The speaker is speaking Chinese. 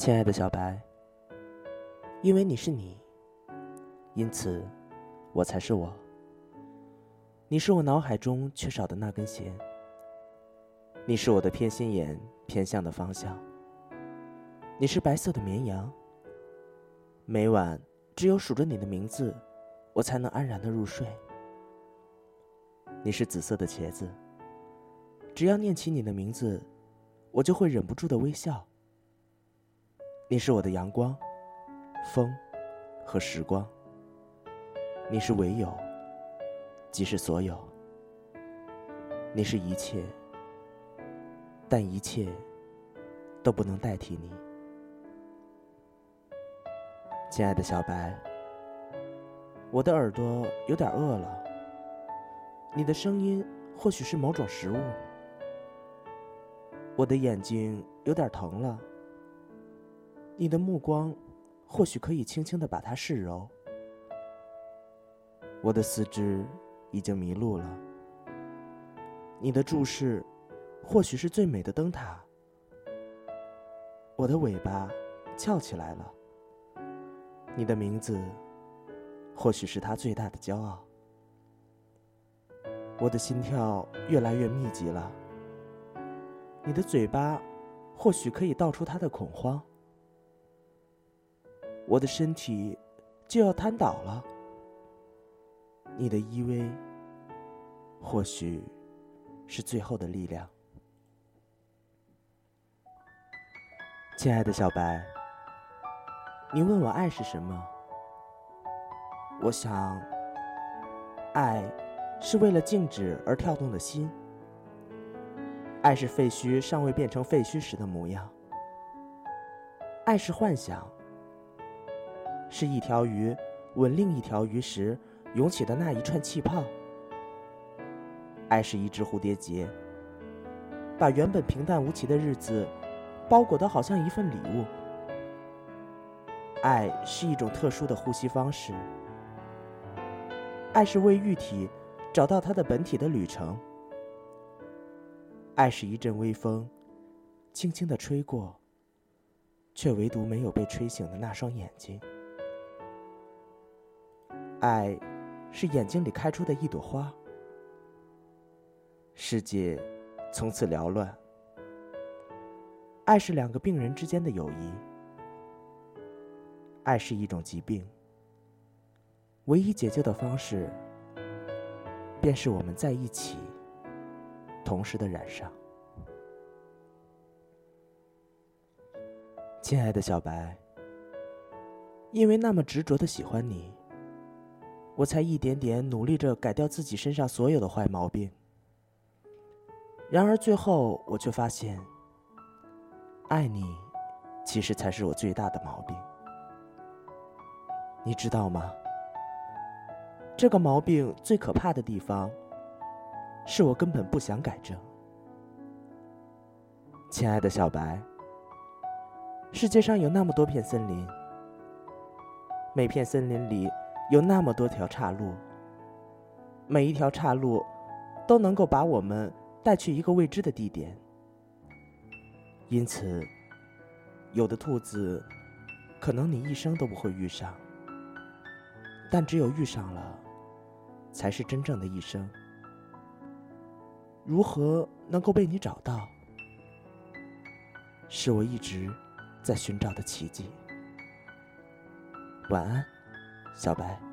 亲爱的小白，因为你是你，因此我才是我。你是我脑海中缺少的那根弦，你是我的偏心眼偏向的方向。你是白色的绵羊，每晚只有数着你的名字，我才能安然的入睡。你是紫色的茄子，只要念起你的名字，我就会忍不住的微笑。你是我的阳光、风和时光。你是唯有，即是所有。你是一切，但一切都不能代替你。亲爱的小白，我的耳朵有点饿了。你的声音或许是某种食物。我的眼睛有点疼了。你的目光，或许可以轻轻的把它视柔。我的四肢已经迷路了。你的注视，或许是最美的灯塔。我的尾巴翘起来了。你的名字，或许是他最大的骄傲。我的心跳越来越密集了。你的嘴巴，或许可以道出他的恐慌。我的身体就要瘫倒了。你的依偎，或许是最后的力量。亲爱的小白，你问我爱是什么？我想，爱是为了静止而跳动的心。爱是废墟尚未变成废墟时的模样。爱是幻想。是一条鱼吻另一条鱼时涌起的那一串气泡。爱是一只蝴蝶结，把原本平淡无奇的日子包裹得好像一份礼物。爱是一种特殊的呼吸方式。爱是为玉体找到它的本体的旅程。爱是一阵微风，轻轻地吹过，却唯独没有被吹醒的那双眼睛。爱，是眼睛里开出的一朵花。世界从此缭乱。爱是两个病人之间的友谊。爱是一种疾病。唯一解救的方式，便是我们在一起，同时的染上。亲爱的小白，因为那么执着的喜欢你。我才一点点努力着改掉自己身上所有的坏毛病，然而最后我却发现，爱你，其实才是我最大的毛病。你知道吗？这个毛病最可怕的地方，是我根本不想改正。亲爱的小白，世界上有那么多片森林，每片森林里。有那么多条岔路，每一条岔路都能够把我们带去一个未知的地点。因此，有的兔子，可能你一生都不会遇上，但只有遇上了，才是真正的一生。如何能够被你找到，是我一直在寻找的奇迹。晚安。小白。